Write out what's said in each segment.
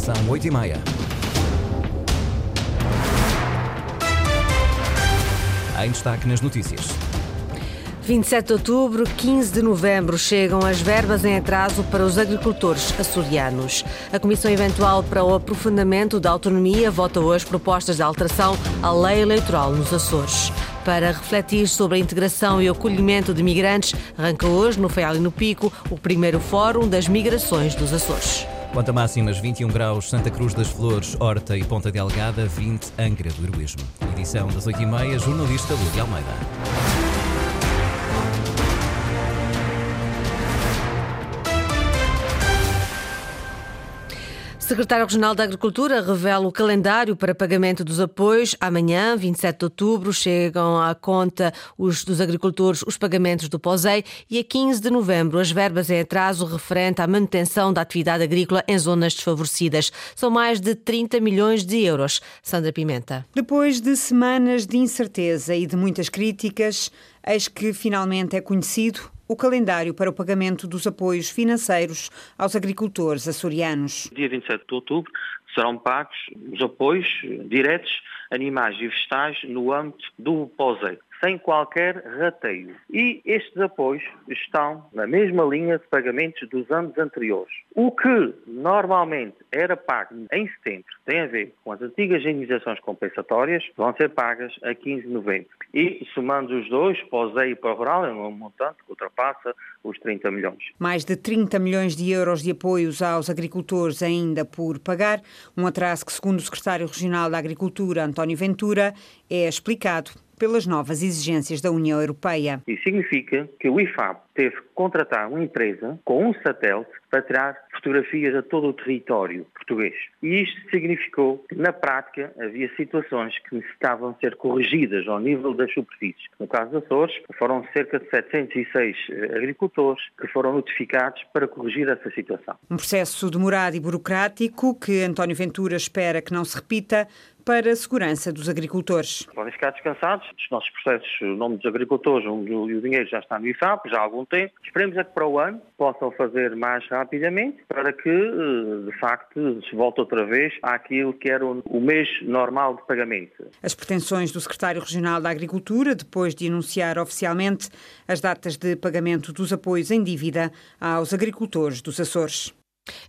São 8 e meia. Em destaque nas notícias. 27 de outubro, 15 de novembro chegam as verbas em atraso para os agricultores açorianos. A Comissão Eventual para o Aprofundamento da Autonomia vota hoje propostas de alteração à lei eleitoral nos Açores. Para refletir sobre a integração e o acolhimento de migrantes, arranca hoje, no Feial e no Pico, o primeiro Fórum das Migrações dos Açores. Quanto a máximas, 21 graus Santa Cruz das Flores, Horta e Ponta Delgada, 20 Angra do Heroísmo. Edição das 8h30, jornalista Lúcia Almeida. Secretário Regional da Agricultura revela o calendário para pagamento dos apoios. Amanhã, 27 de outubro, chegam à conta os, dos agricultores os pagamentos do POSEI e a 15 de novembro as verbas em atraso referente à manutenção da atividade agrícola em zonas desfavorecidas. São mais de 30 milhões de euros. Sandra Pimenta. Depois de semanas de incerteza e de muitas críticas, eis que finalmente é conhecido o calendário para o pagamento dos apoios financeiros aos agricultores açorianos. Dia 27 de outubro serão pagos os apoios diretos animais e vegetais no âmbito do POSEI sem qualquer rateio. E estes apoios estão na mesma linha de pagamentos dos anos anteriores. O que normalmente era pago em setembro tem a ver com as antigas indenizações compensatórias, vão ser pagas a 15 de novembro. E somando os dois, para o e para o Rural, é um montante que ultrapassa os 30 milhões. Mais de 30 milhões de euros de apoios aos agricultores ainda por pagar, um atraso que, segundo o secretário regional da Agricultura, António Ventura, é explicado pelas novas exigências da União Europeia. Isso significa que o IFAB teve que contratar uma empresa com um satélite para tirar fotografias a todo o território português. E isto significou que, na prática, havia situações que necessitavam ser corrigidas ao nível das superfícies. No caso dos Açores, foram cerca de 706 eh, agricultores que foram notificados para corrigir essa situação. Um processo demorado e burocrático que António Ventura espera que não se repita, para a segurança dos agricultores. Podem ficar descansados. Os nossos processos, o nome dos agricultores e o dinheiro já está no IFAP, já há algum tempo. Esperemos é que para o ano possam fazer mais rapidamente para que, eh, de facto, se volte outra vez àquilo que era o mês normal de pagamento. As pretensões do secretário regional da Agricultura, depois de anunciar oficialmente as datas de pagamento dos apoios em dívida aos agricultores dos Açores.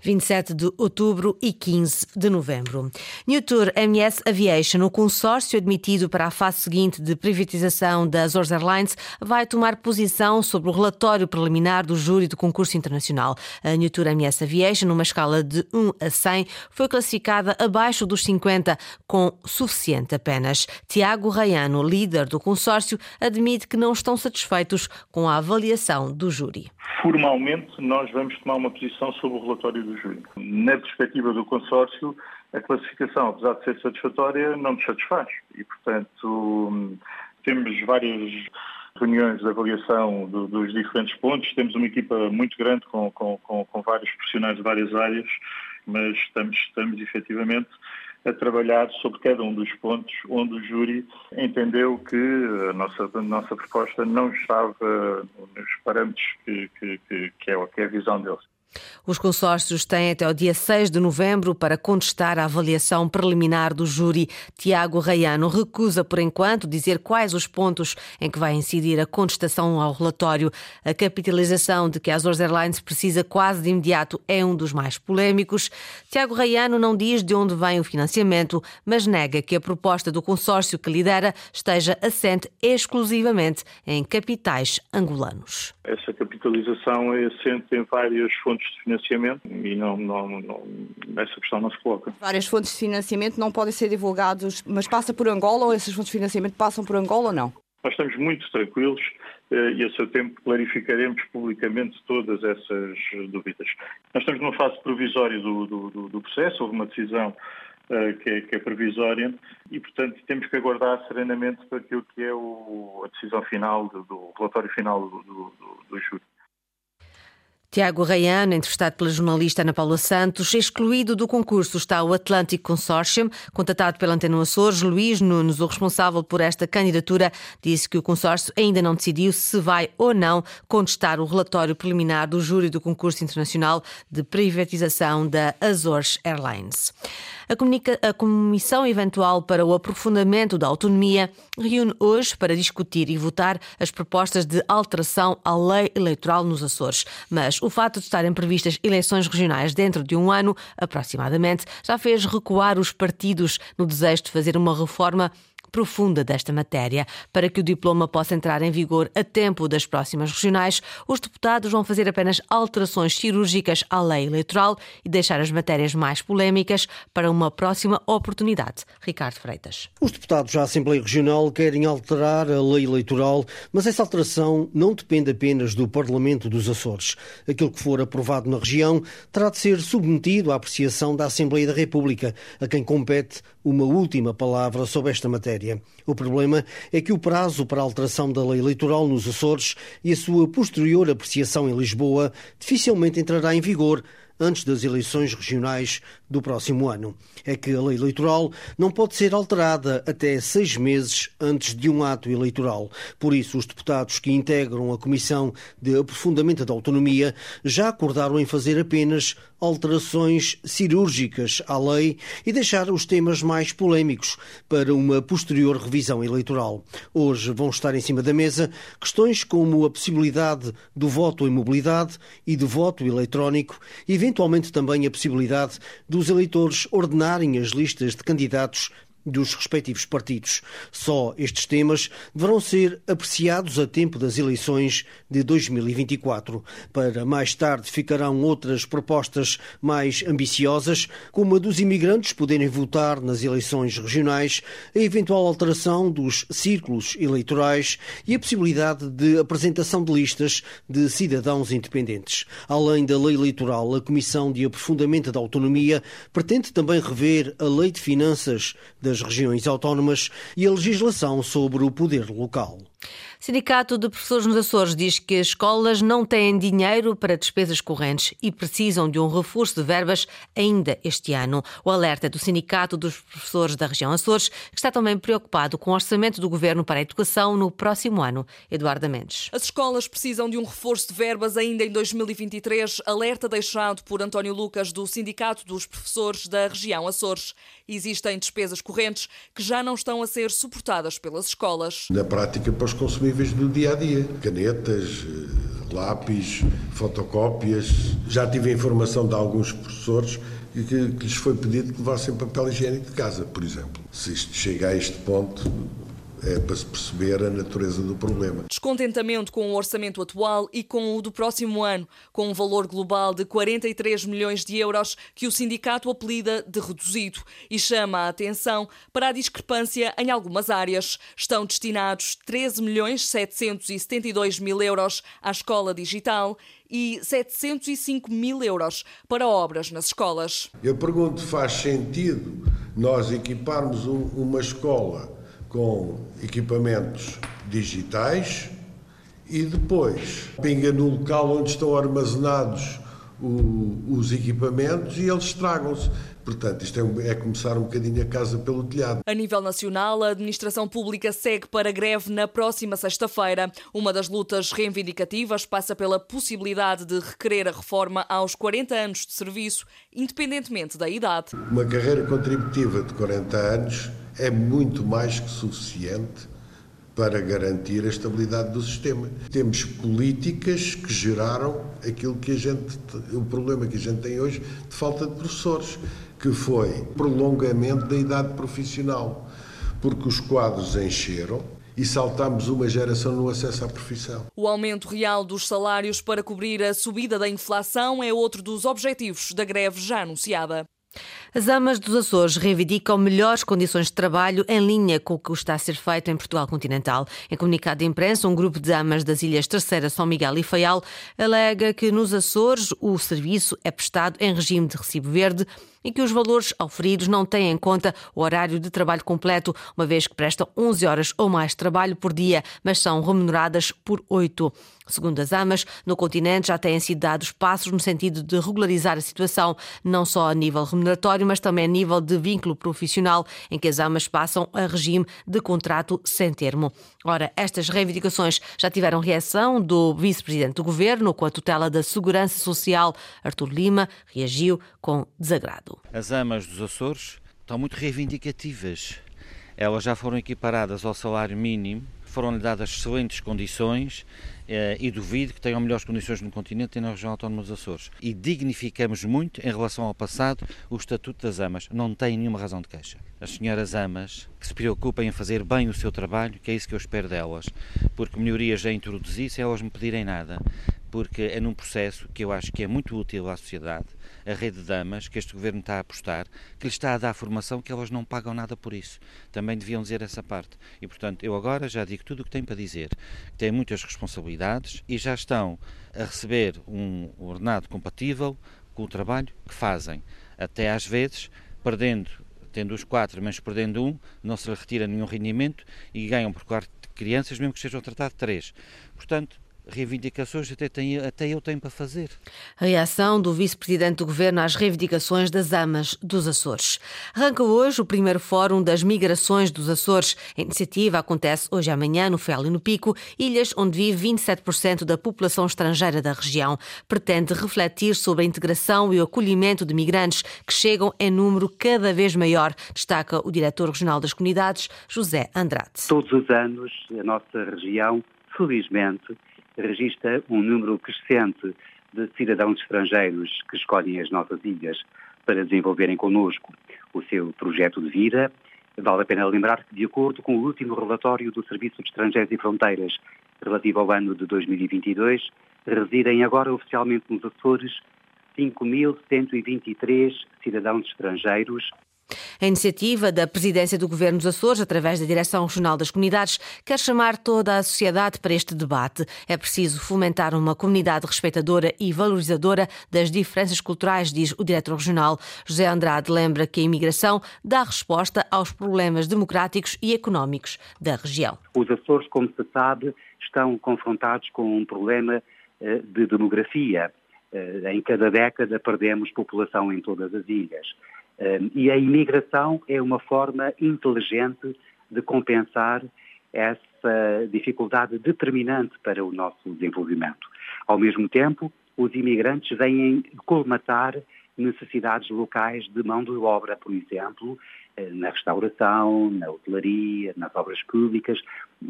27 de outubro e 15 de novembro. Newtour MS Aviation, o consórcio admitido para a fase seguinte de privatização da Azores Airlines, vai tomar posição sobre o relatório preliminar do júri do concurso internacional. A Newtour MS Aviation, numa escala de 1 a 100, foi classificada abaixo dos 50, com suficiente apenas. Tiago Raiano, líder do consórcio, admite que não estão satisfeitos com a avaliação do júri. Formalmente, nós vamos tomar uma posição sobre o relatório do. Na perspectiva do consórcio, a classificação, apesar de ser satisfatória, não nos satisfaz. E, portanto, temos várias reuniões de avaliação do, dos diferentes pontos. Temos uma equipa muito grande com, com, com, com vários profissionais de várias áreas, mas estamos, estamos efetivamente a trabalhar sobre cada um dos pontos onde o júri entendeu que a nossa, a nossa proposta não estava nos parâmetros que, que, que, que, é, que é a visão deles. Os consórcios têm até o dia 6 de novembro para contestar a avaliação preliminar do júri. Tiago Raiano recusa, por enquanto, dizer quais os pontos em que vai incidir a contestação ao relatório. A capitalização de que a Azores Airlines precisa quase de imediato é um dos mais polémicos. Tiago Raiano não diz de onde vem o financiamento, mas nega que a proposta do consórcio que lidera esteja assente exclusivamente em capitais angolanos. Essa capitalização é assente em várias fontes fontes de financiamento e não, não, não, essa questão não se coloca. Várias fontes de financiamento não podem ser divulgadas, mas passa por Angola ou essas fontes de financiamento passam por Angola ou não? Nós estamos muito tranquilos eh, e a seu tempo clarificaremos publicamente todas essas dúvidas. Nós estamos numa fase provisória do, do, do processo, houve uma decisão uh, que, é, que, é, provisória e, portanto, temos que aguardar serenamente para aquilo que é o, a decisão final, do, do relatório final do, do, do júri. Tiago Raiano, entrevistado pela jornalista Ana Paula Santos, excluído do concurso está o Atlantic Consortium, contatado pela Antena Açores. Luís Nunes, o responsável por esta candidatura, disse que o consórcio ainda não decidiu se vai ou não contestar o relatório preliminar do júri do concurso internacional de privatização da Azores Airlines. A, comunica... a Comissão Eventual para o Aprofundamento da Autonomia reúne hoje para discutir e votar as propostas de alteração à lei eleitoral nos Açores. Mas o fato de estarem previstas eleições regionais dentro de um ano, aproximadamente, já fez recuar os partidos no desejo de fazer uma reforma profunda desta matéria. Para que o diploma possa entrar em vigor a tempo das próximas regionais, os deputados vão fazer apenas alterações cirúrgicas à lei eleitoral e deixar as matérias mais polémicas para uma próxima oportunidade. Ricardo Freitas. Os deputados da Assembleia Regional querem alterar a lei eleitoral, mas essa alteração não depende apenas do Parlamento dos Açores. Aquilo que for aprovado na região terá de ser submetido à apreciação da Assembleia da República, a quem compete uma última palavra sobre esta matéria. O problema é que o prazo para a alteração da lei eleitoral nos Açores e a sua posterior apreciação em Lisboa dificilmente entrará em vigor antes das eleições regionais do próximo ano. É que a lei eleitoral não pode ser alterada até seis meses antes de um ato eleitoral. Por isso, os deputados que integram a Comissão de Aprofundamento da Autonomia já acordaram em fazer apenas alterações cirúrgicas à lei e deixar os temas mais polémicos para uma posterior revisão eleitoral. Hoje vão estar em cima da mesa questões como a possibilidade do voto em mobilidade e do voto eletrónico e, eventualmente, também a possibilidade dos eleitores ordenarem as listas de candidatos dos respectivos partidos. Só estes temas deverão ser apreciados a tempo das eleições de 2024. Para mais tarde ficarão outras propostas mais ambiciosas, como a dos imigrantes poderem votar nas eleições regionais, a eventual alteração dos círculos eleitorais e a possibilidade de apresentação de listas de cidadãos independentes. Além da lei eleitoral, a Comissão de Aprofundamento da Autonomia pretende também rever a Lei de Finanças das regiões autónomas e a legislação sobre o poder local. Sindicato de Professores nos Açores diz que as escolas não têm dinheiro para despesas correntes e precisam de um reforço de verbas ainda este ano. O alerta é do Sindicato dos Professores da região Açores, que está também preocupado com o orçamento do governo para a educação no próximo ano. Eduardo Mendes. As escolas precisam de um reforço de verbas ainda em 2023, alerta deixado por António Lucas do Sindicato dos Professores da região Açores. Existem despesas correntes que já não estão a ser suportadas pelas escolas. Na prática, para os consumíveis do dia a dia, canetas, eh, lápis, fotocópias. Já tive a informação de alguns professores que, que lhes foi pedido que levassem papel higiênico de casa, por exemplo. Se isto chega a este ponto, é para se perceber a natureza do problema. Descontentamento com o orçamento atual e com o do próximo ano, com um valor global de 43 milhões de euros que o sindicato apelida de reduzido e chama a atenção para a discrepância em algumas áreas. Estão destinados 13 milhões 772 mil euros à escola digital e 705 mil euros para obras nas escolas. Eu pergunto, faz sentido nós equiparmos uma escola com equipamentos digitais e depois pinga no local onde estão armazenados o, os equipamentos e eles estragam-se. Portanto, isto é, é, começar um bocadinho a casa pelo telhado. A nível nacional, a administração pública segue para greve na próxima sexta-feira. Uma das lutas reivindicativas passa pela possibilidade de requerer a reforma aos 40 anos de serviço, independentemente da idade. Uma carreira contributiva de 40 anos é muito mais que suficiente para garantir a estabilidade do sistema. Temos políticas que geraram aquilo que a gente, o problema que a gente tem hoje de falta de professores, que foi prolongamento da idade profissional, porque os quadros encheram, e saltamos uma geração no acesso à profissão. O aumento real dos salários para cobrir a subida da inflação é outro dos objetivos da greve já anunciada. As amas dos Açores reivindicam melhores condições de trabalho em linha com o que está a ser feito em Portugal continental. Em comunicado de imprensa, um grupo de amas das ilhas Terceira, São Miguel e Faial alega que nos Açores o serviço é prestado em regime de recibo verde e que os valores auferidos não têm em conta o horário de trabalho completo, uma vez que prestam 11 horas ou mais de trabalho por dia, mas são remuneradas por 8. Segundo as AMAs, no continente já têm sido dados passos no sentido de regularizar a situação, não só a nível remuneratório, mas também a nível de vínculo profissional, em que as AMAs passam a regime de contrato sem termo. Ora, estas reivindicações já tiveram reação do vice-presidente do governo, com a tutela da Segurança Social, Artur Lima, reagiu com desagrado. As amas dos Açores estão muito reivindicativas. Elas já foram equiparadas ao salário mínimo, foram-lhe dadas excelentes condições eh, e duvido que tenham melhores condições no continente e na região autónoma dos Açores. E dignificamos muito, em relação ao passado, o Estatuto das Amas. Não tem nenhuma razão de queixa. As senhoras amas que se preocupem em fazer bem o seu trabalho, que é isso que eu espero delas, porque melhorias já introduzi sem elas me pedirem nada, porque é num processo que eu acho que é muito útil à sociedade a rede de damas que este governo está a apostar, que lhes está a dar formação que elas não pagam nada por isso. Também deviam dizer essa parte. E, portanto, eu agora já digo tudo o que tenho para dizer. Têm muitas responsabilidades e já estão a receber um ordenado compatível com o trabalho que fazem. Até às vezes, perdendo tendo os quatro, mas perdendo um, não se lhe retira nenhum rendimento e ganham por quatro crianças, mesmo que sejam tratados três. Portanto, reivindicações até, tem, até eu tenho para fazer. A reação do vice-presidente do governo às reivindicações das amas dos Açores. Arranca hoje o primeiro fórum das migrações dos Açores. A iniciativa acontece hoje e amanhã no Fel e no Pico, ilhas onde vive 27% da população estrangeira da região. Pretende refletir sobre a integração e o acolhimento de migrantes que chegam em número cada vez maior, destaca o diretor regional das comunidades, José Andrade. Todos os anos, a nossa região, felizmente, registra um número crescente de cidadãos estrangeiros que escolhem as nossas ilhas para desenvolverem connosco o seu projeto de vida. Vale a pena lembrar que, de acordo com o último relatório do Serviço de Estrangeiros e Fronteiras relativo ao ano de 2022, residem agora oficialmente nos Açores 5.123 cidadãos estrangeiros, a iniciativa da Presidência do Governo dos Açores, através da Direção Regional das Comunidades, quer chamar toda a sociedade para este debate. É preciso fomentar uma comunidade respeitadora e valorizadora das diferenças culturais, diz o diretor regional. José Andrade lembra que a imigração dá resposta aos problemas democráticos e económicos da região. Os Açores, como se sabe, estão confrontados com um problema eh, de demografia. Eh, em cada década perdemos população em todas as ilhas. E a imigração é uma forma inteligente de compensar essa dificuldade determinante para o nosso desenvolvimento. Ao mesmo tempo, os imigrantes vêm colmatar necessidades locais de mão de obra, por exemplo, eh, na restauração, na hotelaria, nas obras públicas.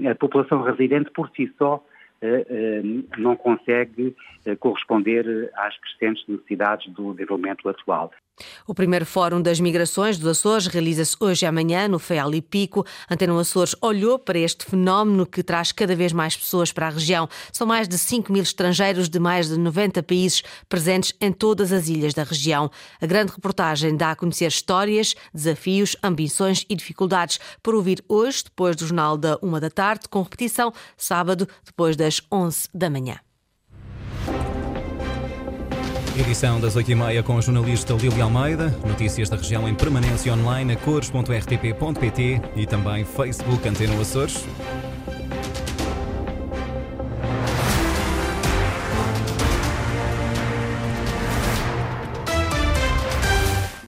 A população residente por si só eh, eh, não consegue corresponder às crescentes necessidades do desenvolvimento atual. O primeiro Fórum das Migrações dos Açores realiza-se hoje e amanhã no Feal e Pico. Antena Açores olhou para este fenómeno que traz cada vez mais pessoas para a região. São mais de 5 mil estrangeiros de mais de 90 países presentes em todas as ilhas da região. A grande reportagem dá a conhecer histórias, desafios, ambições e dificuldades por ouvir hoje, depois do Jornal da Uma da Tarde, com repetição sábado, depois das 11 da manhã. Edição das 8h30 com a jornalista Lília Almeida. Notícias da região em permanência online a cores.rtp.pt e também Facebook Antena Açores.